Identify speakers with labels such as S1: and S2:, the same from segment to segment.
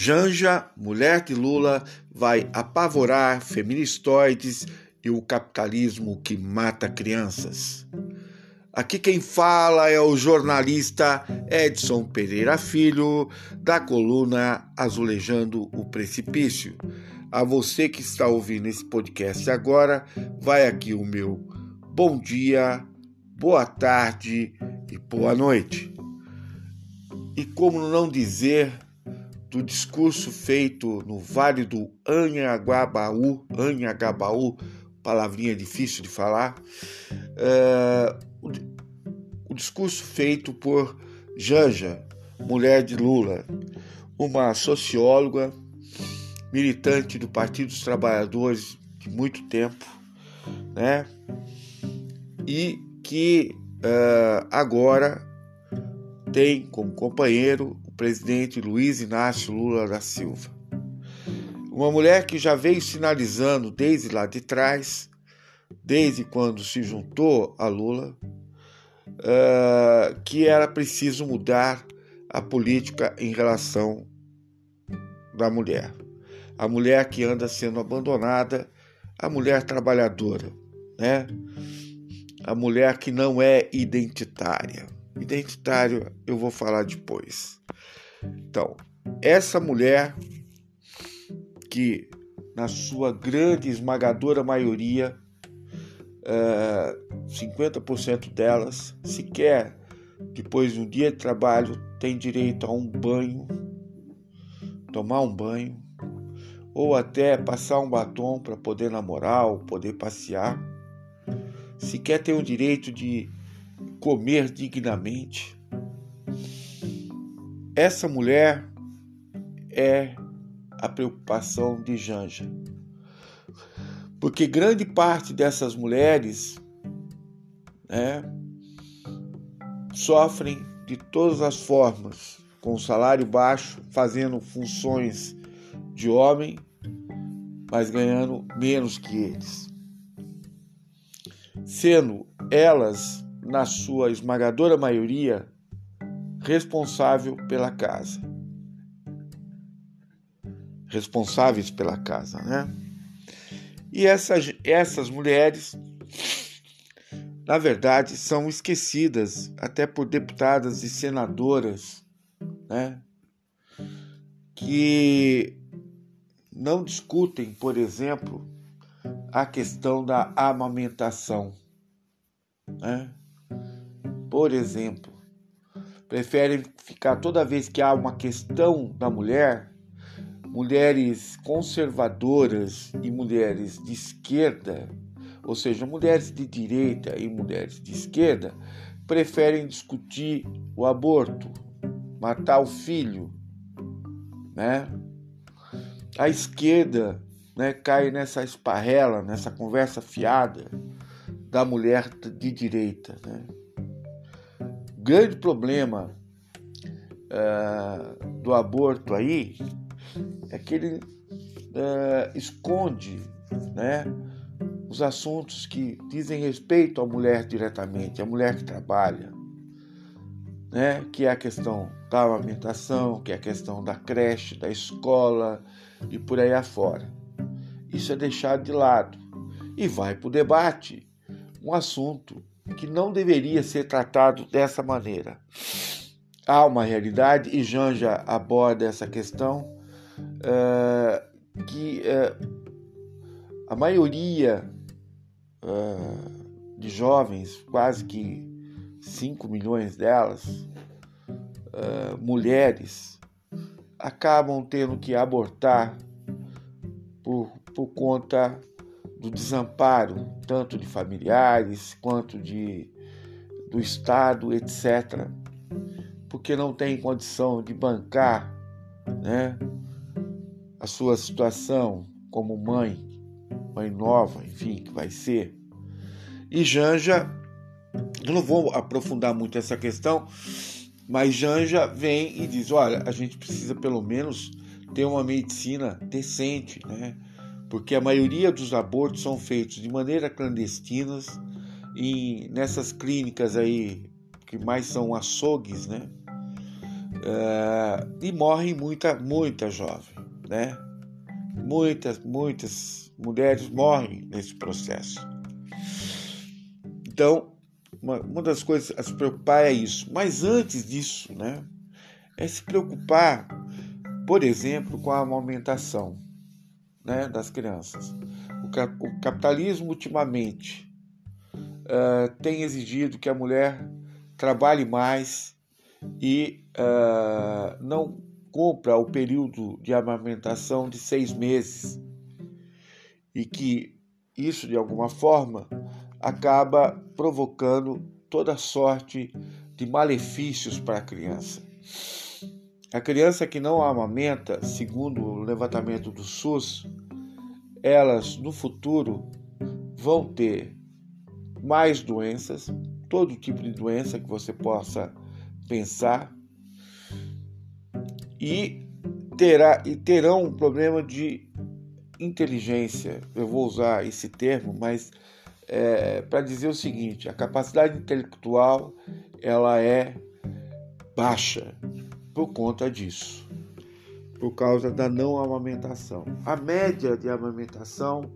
S1: Janja, mulher de Lula, vai apavorar feministoides e o capitalismo que mata crianças. Aqui quem fala é o jornalista Edson Pereira Filho, da coluna Azulejando o Precipício. A você que está ouvindo esse podcast agora, vai aqui o meu bom dia, boa tarde e boa noite. E como não dizer do discurso feito no Vale do Anhangabaú, Anhangabaú, palavrinha difícil de falar, uh, o, o discurso feito por Janja, mulher de Lula, uma socióloga, militante do Partido dos Trabalhadores de muito tempo, né? E que uh, agora tem como companheiro presidente Luiz Inácio Lula da Silva. Uma mulher que já veio sinalizando desde lá de trás, desde quando se juntou a Lula, uh, que era preciso mudar a política em relação da mulher. A mulher que anda sendo abandonada, a mulher trabalhadora, né? A mulher que não é identitária. Identitário eu vou falar depois. Então, essa mulher que, na sua grande esmagadora maioria, é, 50% delas sequer depois de um dia de trabalho tem direito a um banho, tomar um banho, ou até passar um batom para poder namorar ou poder passear. Sequer tem o direito de comer dignamente. Essa mulher é a preocupação de Janja. Porque grande parte dessas mulheres né, sofrem de todas as formas, com salário baixo, fazendo funções de homem, mas ganhando menos que eles. Sendo elas, na sua esmagadora maioria, responsável pela casa responsáveis pela casa, né? E essas, essas mulheres, na verdade, são esquecidas até por deputadas e senadoras, né? Que não discutem, por exemplo, a questão da amamentação, né? Por exemplo, preferem ficar toda vez que há uma questão da mulher mulheres conservadoras e mulheres de esquerda, ou seja, mulheres de direita e mulheres de esquerda, preferem discutir o aborto, matar o filho, né? A esquerda, né, cai nessa esparrela, nessa conversa fiada da mulher de direita, né? Grande problema uh, do aborto aí é que ele uh, esconde né, os assuntos que dizem respeito à mulher diretamente, à mulher que trabalha, né, que é a questão da amamentação, que é a questão da creche, da escola e por aí afora. Isso é deixado de lado e vai para o debate um assunto que não deveria ser tratado dessa maneira. Há uma realidade e Janja aborda essa questão uh, que uh, a maioria uh, de jovens, quase que 5 milhões delas, mulheres, acabam tendo que abortar por, por conta do desamparo, tanto de familiares quanto de, do Estado, etc., porque não tem condição de bancar né, a sua situação como mãe, mãe nova, enfim, que vai ser. E Janja, eu não vou aprofundar muito essa questão, mas Janja vem e diz: olha, a gente precisa pelo menos ter uma medicina decente, né? Porque a maioria dos abortos são feitos de maneira clandestina e nessas clínicas aí que mais são açougues, né? Uh, e morrem muita, muita jovem, né? Muitas, muitas mulheres morrem nesse processo. Então, uma, uma das coisas a se preocupar é isso. Mas antes disso, né? É se preocupar, por exemplo, com a amamentação né, das crianças. O, cap o capitalismo, ultimamente, uh, tem exigido que a mulher trabalhe mais e uh, não cumpra o período de amamentação de seis meses e que isso de alguma forma acaba provocando toda sorte de malefícios para a criança. A criança que não amamenta, segundo o levantamento do SUS, elas no futuro vão ter mais doenças, todo tipo de doença que você possa pensar, e, terá, e terão um problema de inteligência. Eu vou usar esse termo, mas é, para dizer o seguinte: a capacidade intelectual ela é baixa por conta disso, por causa da não amamentação. A média de amamentação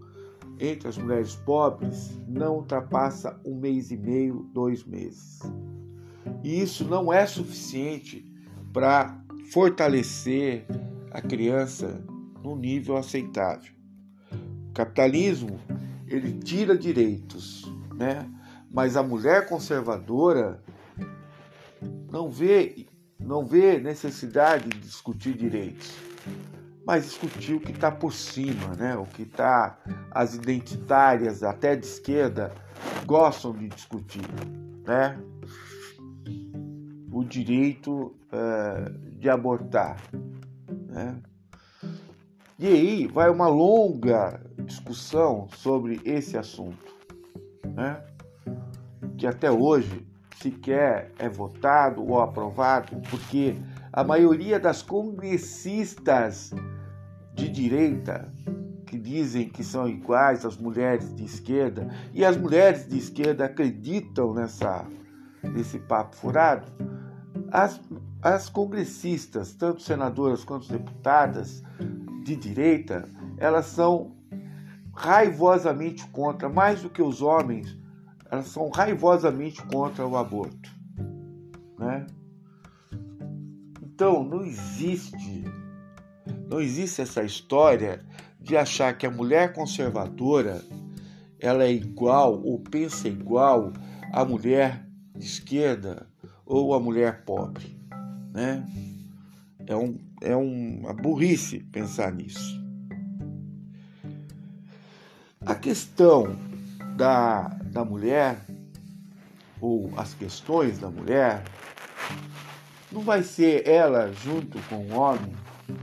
S1: entre as mulheres pobres não ultrapassa um mês e meio, dois meses. E isso não é suficiente para fortalecer a criança num nível aceitável. O capitalismo ele tira direitos, né? Mas a mulher conservadora não vê não vê necessidade de discutir direitos, mas discutir o que está por cima, né? O que está as identitárias até de esquerda gostam de discutir, né? O direito uh, de abortar, né? E aí vai uma longa discussão sobre esse assunto, né? que até hoje sequer é votado ou aprovado, porque a maioria das congressistas de direita que dizem que são iguais às mulheres de esquerda e as mulheres de esquerda acreditam nessa nesse papo furado, as, as congressistas, tanto senadoras quanto deputadas, de direita, elas são raivosamente contra, mais do que os homens, elas são raivosamente contra o aborto. Né? Então, não existe, não existe essa história de achar que a mulher conservadora ela é igual ou pensa igual à mulher de esquerda ou à mulher pobre, né? É, um, é uma burrice pensar nisso. A questão da, da mulher, ou as questões da mulher, não vai ser ela junto com o homem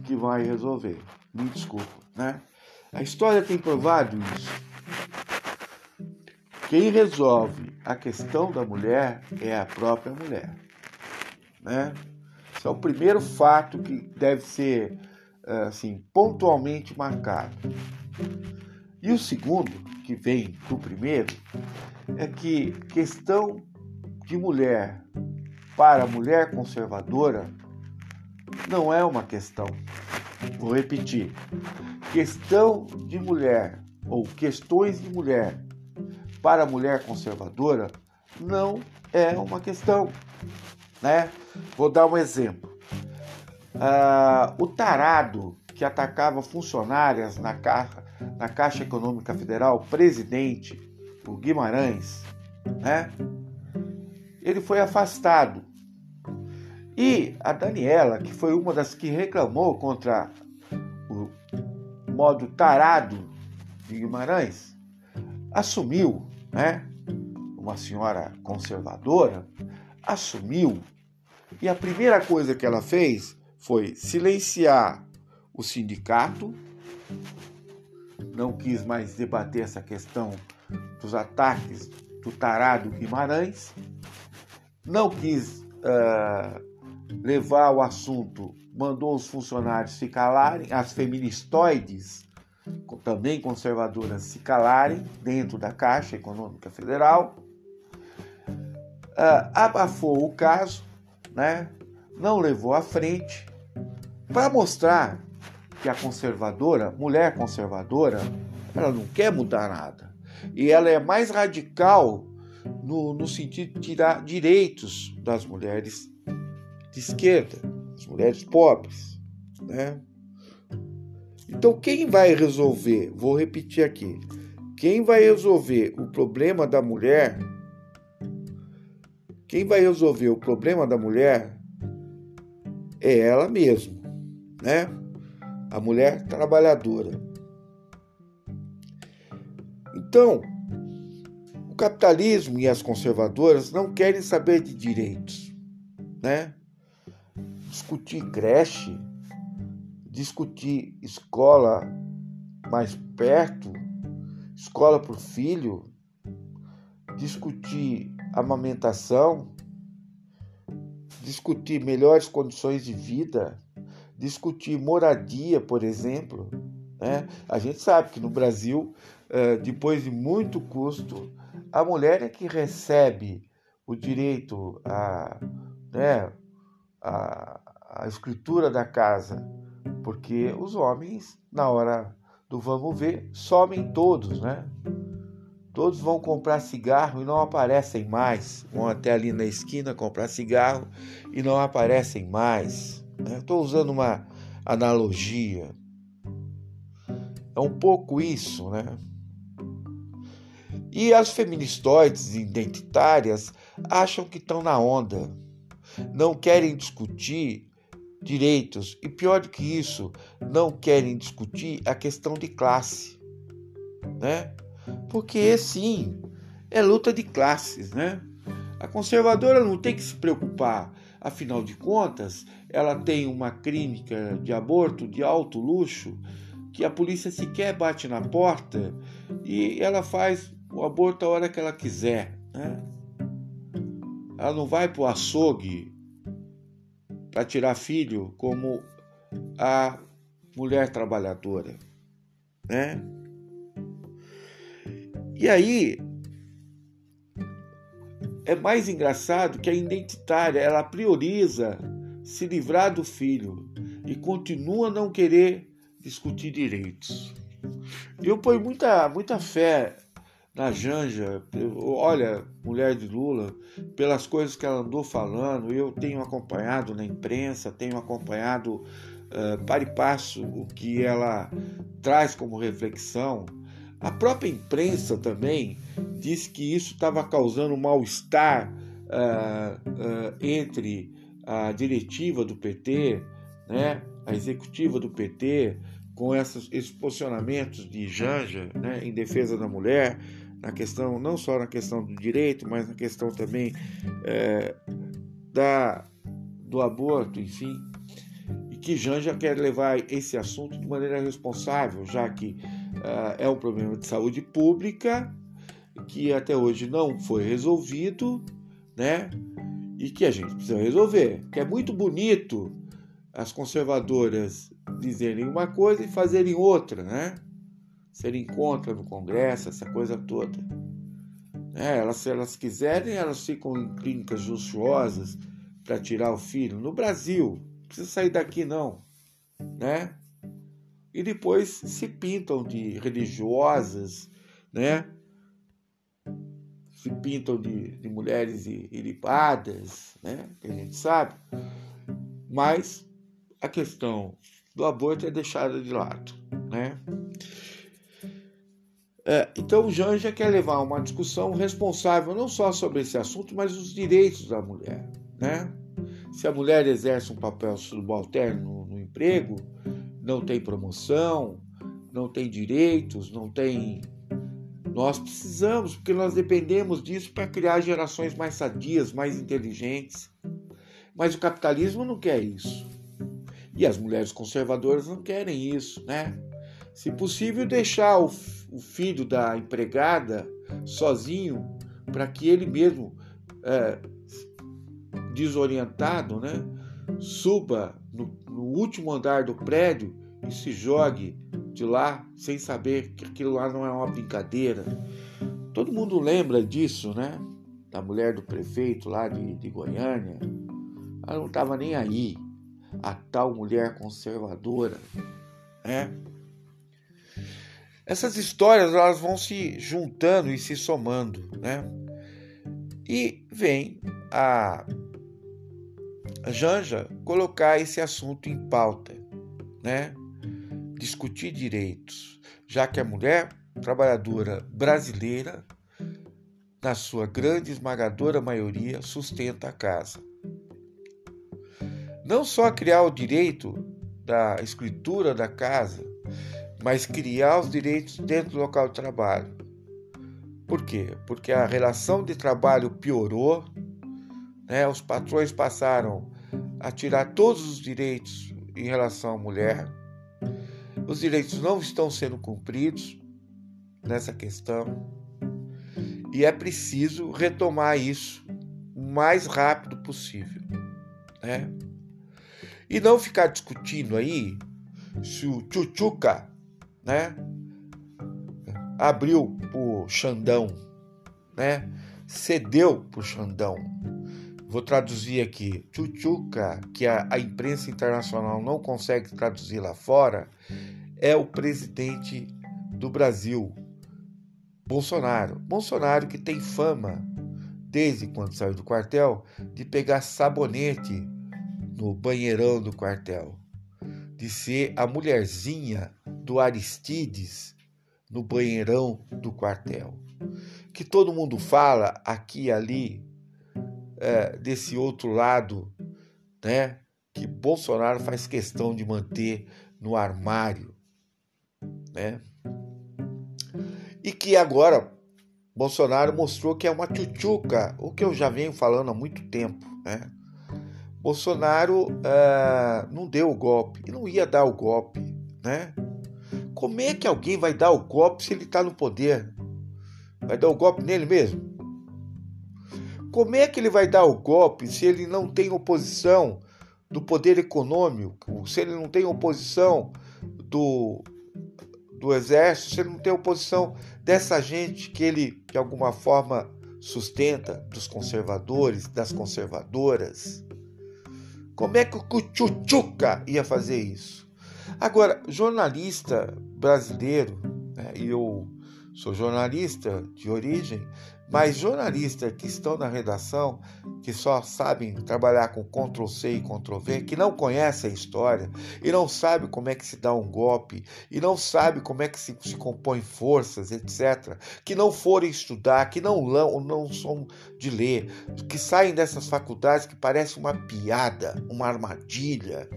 S1: que vai resolver. Me desculpa, né? A história tem provado isso. Quem resolve a questão da mulher é a própria mulher, né? Esse é o primeiro fato que deve ser eh, assim pontualmente marcado. E o segundo, que vem do primeiro, é que questão de mulher para mulher conservadora não é uma questão. Vou repetir. Questão de mulher ou questões de mulher para mulher conservadora não é uma questão. Né? Vou dar um exemplo. Uh, o tarado que atacava funcionárias na Caixa, na Caixa Econômica Federal, presidente, o Guimarães, né? ele foi afastado. E a Daniela, que foi uma das que reclamou contra o modo tarado de Guimarães, assumiu, né? Uma senhora conservadora, assumiu e a primeira coisa que ela fez foi silenciar o sindicato, não quis mais debater essa questão dos ataques do tarado Guimarães, não quis uh, levar o assunto, mandou os funcionários se calarem, as feministoides, também conservadoras, se calarem dentro da Caixa Econômica Federal. Uh, abafou o caso, né? não levou à frente. Para mostrar que a conservadora, mulher conservadora, ela não quer mudar nada. E ela é mais radical no, no sentido de tirar direitos das mulheres de esquerda, das mulheres pobres. Né? Então, quem vai resolver? Vou repetir aqui. Quem vai resolver o problema da mulher? Quem vai resolver o problema da mulher é ela mesma, né? A mulher trabalhadora. Então, o capitalismo e as conservadoras não querem saber de direitos, né? Discutir creche, discutir escola mais perto, escola para o filho, discutir amamentação, discutir melhores condições de vida, discutir moradia, por exemplo. Né? A gente sabe que no Brasil, eh, depois de muito custo, a mulher é que recebe o direito à, né, à, à escritura da casa, porque os homens, na hora do vamos ver, somem todos, né? Todos vão comprar cigarro e não aparecem mais. Vão até ali na esquina comprar cigarro e não aparecem mais. Estou né? usando uma analogia. É um pouco isso, né? E as feministoides identitárias acham que estão na onda. Não querem discutir direitos e, pior do que isso, não querem discutir a questão de classe, né? Porque sim, é luta de classes, né? A conservadora não tem que se preocupar, afinal de contas, ela tem uma clínica de aborto de alto luxo que a polícia sequer bate na porta e ela faz o aborto a hora que ela quiser, né? Ela não vai para o açougue para tirar filho como a mulher trabalhadora, né? E aí é mais engraçado que a identitária ela prioriza se livrar do filho e continua a não querer discutir direitos. Eu ponho muita muita fé na Janja, olha, mulher de Lula, pelas coisas que ela andou falando, eu tenho acompanhado na imprensa, tenho acompanhado uh, para e passo o que ela traz como reflexão. A própria imprensa também disse que isso estava causando mal-estar uh, uh, entre a diretiva do PT, né, a executiva do PT, com esses, esses posicionamentos de Janja né, em defesa da mulher, na questão não só na questão do direito, mas na questão também é, da, do aborto, enfim, e que Janja quer levar esse assunto de maneira responsável, já que uh, é um problema de saúde pública que até hoje não foi resolvido, né? E que a gente precisa resolver. Que é muito bonito as conservadoras dizerem uma coisa e fazerem outra, né? serem contra no Congresso, essa coisa toda. É, elas, se elas quiserem, elas ficam em clínicas luxuosas para tirar o filho. No Brasil, não precisa sair daqui não, né? E depois se pintam de religiosas, né? Se pintam de, de mulheres ilipadas, né? Que a gente sabe. Mas a questão do aborto é deixada de lado, né? É, então o Janja quer levar uma discussão responsável não só sobre esse assunto, mas os direitos da mulher. Né? Se a mulher exerce um papel subalterno no, no emprego, não tem promoção, não tem direitos, não tem. Nós precisamos, porque nós dependemos disso para criar gerações mais sadias, mais inteligentes. Mas o capitalismo não quer isso. E as mulheres conservadoras não querem isso, né? Se possível, deixar o, o filho da empregada sozinho para que ele mesmo, é, desorientado, né, suba no, no último andar do prédio e se jogue de lá sem saber que aquilo lá não é uma brincadeira. Todo mundo lembra disso, né? Da mulher do prefeito lá de, de Goiânia, Ela não estava nem aí. A tal mulher conservadora, né? Essas histórias elas vão se juntando e se somando, né? E vem a Janja colocar esse assunto em pauta, né? Discutir direitos, já que a mulher trabalhadora brasileira, na sua grande esmagadora maioria, sustenta a casa. Não só criar o direito da escritura da casa, mas criar os direitos dentro do local de trabalho. Por quê? Porque a relação de trabalho piorou, né? os patrões passaram a tirar todos os direitos em relação à mulher, os direitos não estão sendo cumpridos nessa questão e é preciso retomar isso o mais rápido possível. Né? E não ficar discutindo aí se o Chuchuca né? Abriu o Xandão, né? Cedeu pro Xandão. Vou traduzir aqui. Chuchuca, que a, a imprensa internacional não consegue traduzir lá fora, é o presidente do Brasil, Bolsonaro. Bolsonaro que tem fama, desde quando saiu do quartel, de pegar sabonete no banheirão do quartel, de ser a mulherzinha do Aristides no banheirão do quartel. Que todo mundo fala aqui e ali, é, desse outro lado, né? Que Bolsonaro faz questão de manter no armário, né? E que agora Bolsonaro mostrou que é uma tchutchuca, o que eu já venho falando há muito tempo, né? Bolsonaro uh, não deu o golpe e não ia dar o golpe, né? Como é que alguém vai dar o golpe se ele está no poder? Vai dar o golpe nele mesmo? Como é que ele vai dar o golpe se ele não tem oposição do poder econômico, se ele não tem oposição do, do exército, se ele não tem oposição dessa gente que ele, de alguma forma, sustenta, dos conservadores, das conservadoras? Como é que o Cuchuchuca ia fazer isso? Agora, jornalista brasileiro, né, e eu sou jornalista de origem, mas jornalistas que estão na redação, que só sabem trabalhar com Ctrl C e Ctrl V, que não conhecem a história e não sabem como é que se dá um golpe e não sabem como é que se, se compõe forças, etc., que não forem estudar, que não, não, não são de ler, que saem dessas faculdades que parece uma piada, uma armadilha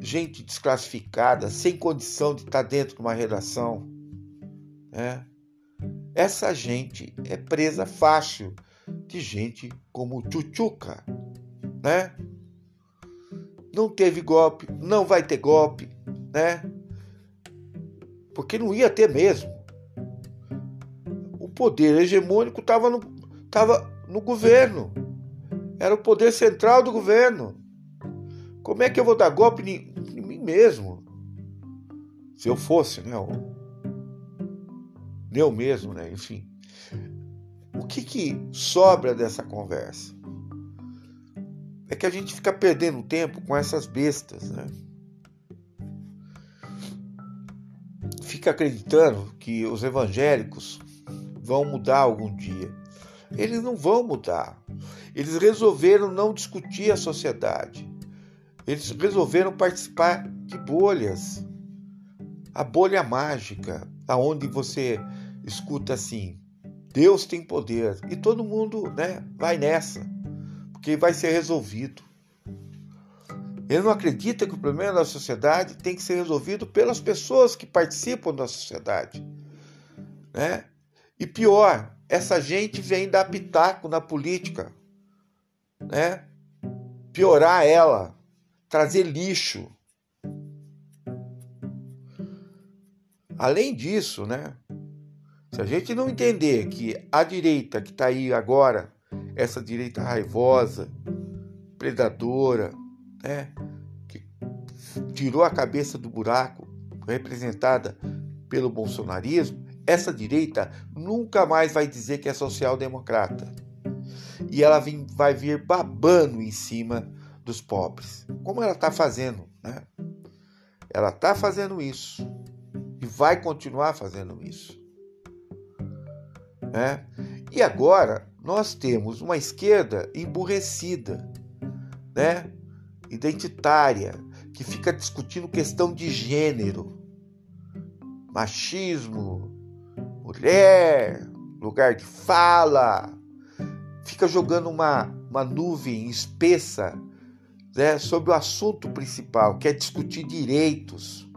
S1: gente desclassificada, sem condição de estar dentro de uma redação. Né? Essa gente é presa fácil de gente como Chuchuca, né? Não teve golpe, não vai ter golpe, né? Porque não ia ter mesmo. O poder hegemônico estava no, tava no governo. Era o poder central do governo. Como é que eu vou dar golpe em mim mesmo? Se eu fosse, né? Eu mesmo, né? Enfim. O que, que sobra dessa conversa? É que a gente fica perdendo tempo com essas bestas, né? Fica acreditando que os evangélicos vão mudar algum dia. Eles não vão mudar. Eles resolveram não discutir a sociedade. Eles resolveram participar de bolhas. A bolha mágica, aonde você escuta assim: Deus tem poder e todo mundo, né, vai nessa, porque vai ser resolvido. Ele não acredita que o problema da sociedade tem que ser resolvido pelas pessoas que participam da sociedade, né? E pior, essa gente vem dar pitaco na política, né? Piorar ela, trazer lixo. Além disso, né? Se a gente não entender que a direita que está aí agora, essa direita raivosa, predadora, né? Que tirou a cabeça do buraco, representada pelo bolsonarismo, essa direita nunca mais vai dizer que é social-democrata. E ela vai vir babando em cima dos pobres, como ela está fazendo, né? Ela está fazendo isso e vai continuar fazendo isso. Né? E agora nós temos uma esquerda emburrecida, né? identitária, que fica discutindo questão de gênero, machismo, mulher, lugar de fala, fica jogando uma, uma nuvem espessa né, sobre o assunto principal, que é discutir direitos,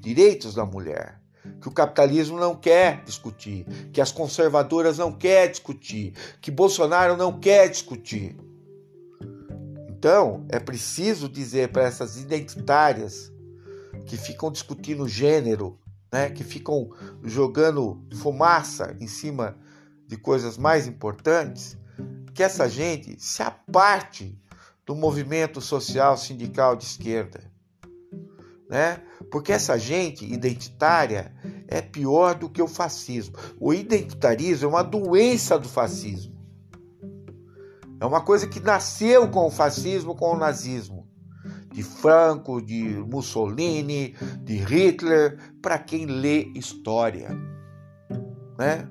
S1: direitos da mulher, que o capitalismo não quer discutir, que as conservadoras não quer discutir, que Bolsonaro não quer discutir. Então, é preciso dizer para essas identitárias que ficam discutindo gênero, né, que ficam jogando fumaça em cima de coisas mais importantes, que essa gente se aparte do movimento social sindical de esquerda. Né? Porque essa gente identitária é pior do que o fascismo. O identitarismo é uma doença do fascismo. É uma coisa que nasceu com o fascismo, com o nazismo. De Franco, de Mussolini, de Hitler, para quem lê história. Né?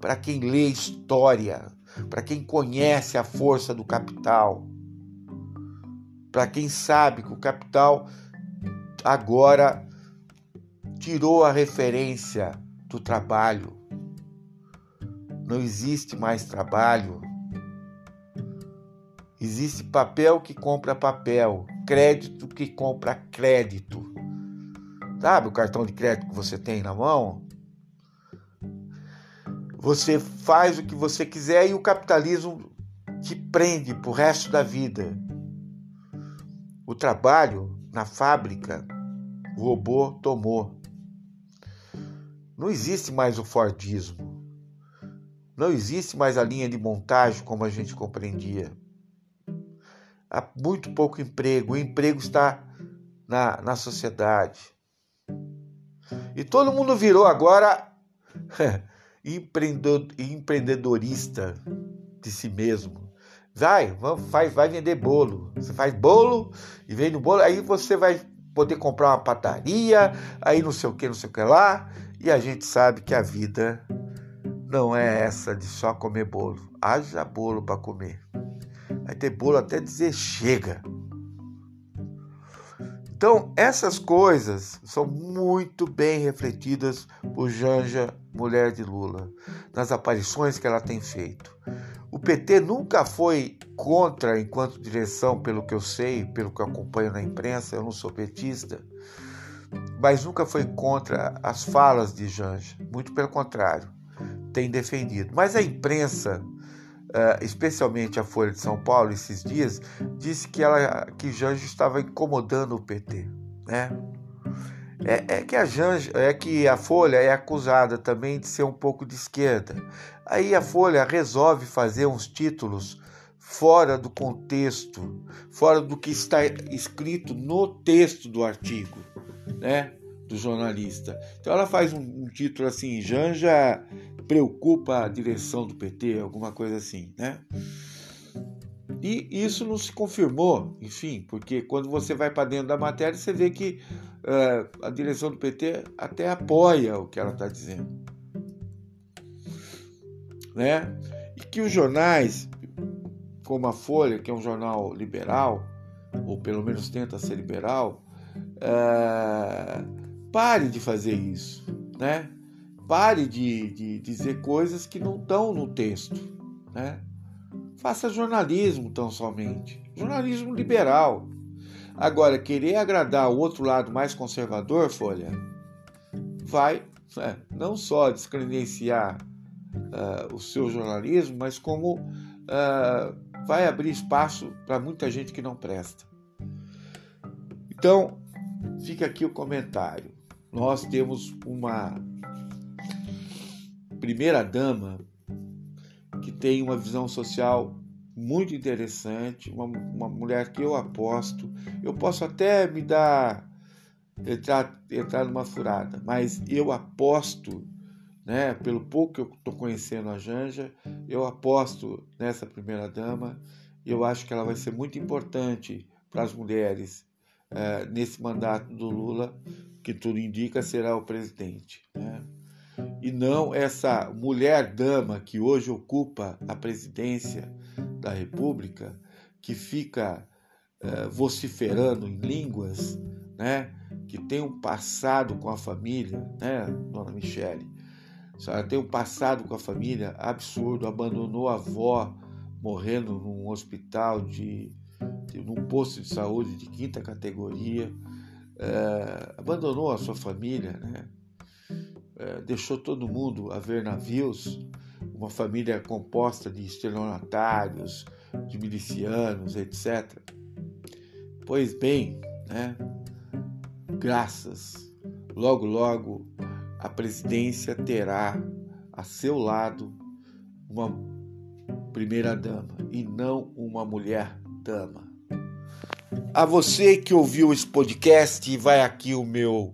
S1: Para quem lê história, para quem conhece a força do capital para quem sabe que o capital agora tirou a referência do trabalho. Não existe mais trabalho. Existe papel que compra papel, crédito que compra crédito. Sabe o cartão de crédito que você tem na mão? Você faz o que você quiser e o capitalismo te prende pro resto da vida o trabalho na fábrica, o robô tomou. Não existe mais o Fordismo. Não existe mais a linha de montagem como a gente compreendia. Há muito pouco emprego. O emprego está na, na sociedade. E todo mundo virou agora empreendedorista de si mesmo. Vai, vai vender bolo. Você faz bolo e vende o bolo, aí você vai poder comprar uma padaria, aí não sei o que, não sei o que lá. E a gente sabe que a vida não é essa de só comer bolo. Haja bolo para comer. Vai ter bolo até dizer chega. Então, essas coisas são muito bem refletidas por Janja, mulher de Lula, nas aparições que ela tem feito. O PT nunca foi contra, enquanto direção, pelo que eu sei, pelo que eu acompanho na imprensa, eu não sou petista, mas nunca foi contra as falas de Janja, muito pelo contrário, tem defendido. Mas a imprensa, eh, especialmente a Folha de São Paulo, esses dias, disse que, ela, que Janja estava incomodando o PT. Né? É, é, que a Janja, é que a Folha é acusada também de ser um pouco de esquerda. Aí a Folha resolve fazer uns títulos fora do contexto, fora do que está escrito no texto do artigo, né, do jornalista. Então ela faz um, um título assim: Janja preocupa a direção do PT, alguma coisa assim, né? E isso não se confirmou, enfim, porque quando você vai para dentro da matéria, você vê que uh, a direção do PT até apoia o que ela está dizendo. Né? E que os jornais, como a Folha, que é um jornal liberal, ou pelo menos tenta ser liberal, uh, pare de fazer isso. Né? Pare de, de dizer coisas que não estão no texto. Né? Faça jornalismo tão somente. Jornalismo liberal. Agora, querer agradar o outro lado mais conservador, Folha, vai é, não só descredenciar uh, o seu jornalismo, mas como uh, vai abrir espaço para muita gente que não presta. Então, fica aqui o comentário. Nós temos uma primeira dama tem uma visão social muito interessante, uma, uma mulher que eu aposto. Eu posso até me dar entrar, entrar numa furada, mas eu aposto né? Pelo pouco que eu estou conhecendo a Janja, eu aposto nessa primeira dama. Eu acho que ela vai ser muito importante para as mulheres é, nesse mandato do Lula, que tudo indica será o presidente. Né? E não essa mulher dama que hoje ocupa a presidência da República, que fica é, vociferando em línguas, né? que tem um passado com a família, né, dona Michele? A senhora tem um passado com a família absurdo, abandonou a avó morrendo num hospital de, de num posto de saúde de quinta categoria, é, abandonou a sua família, né? É, deixou todo mundo a ver navios, uma família composta de estelionatários, de milicianos, etc. Pois bem, né? graças, logo, logo a presidência terá a seu lado uma primeira-dama e não uma mulher-dama. A você que ouviu esse podcast, vai aqui o meu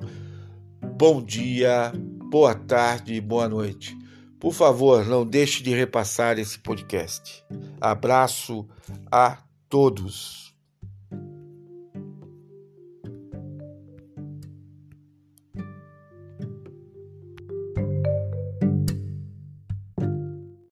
S1: bom dia, boa tarde e boa noite. Por favor, não deixe de repassar esse podcast. Abraço a todos.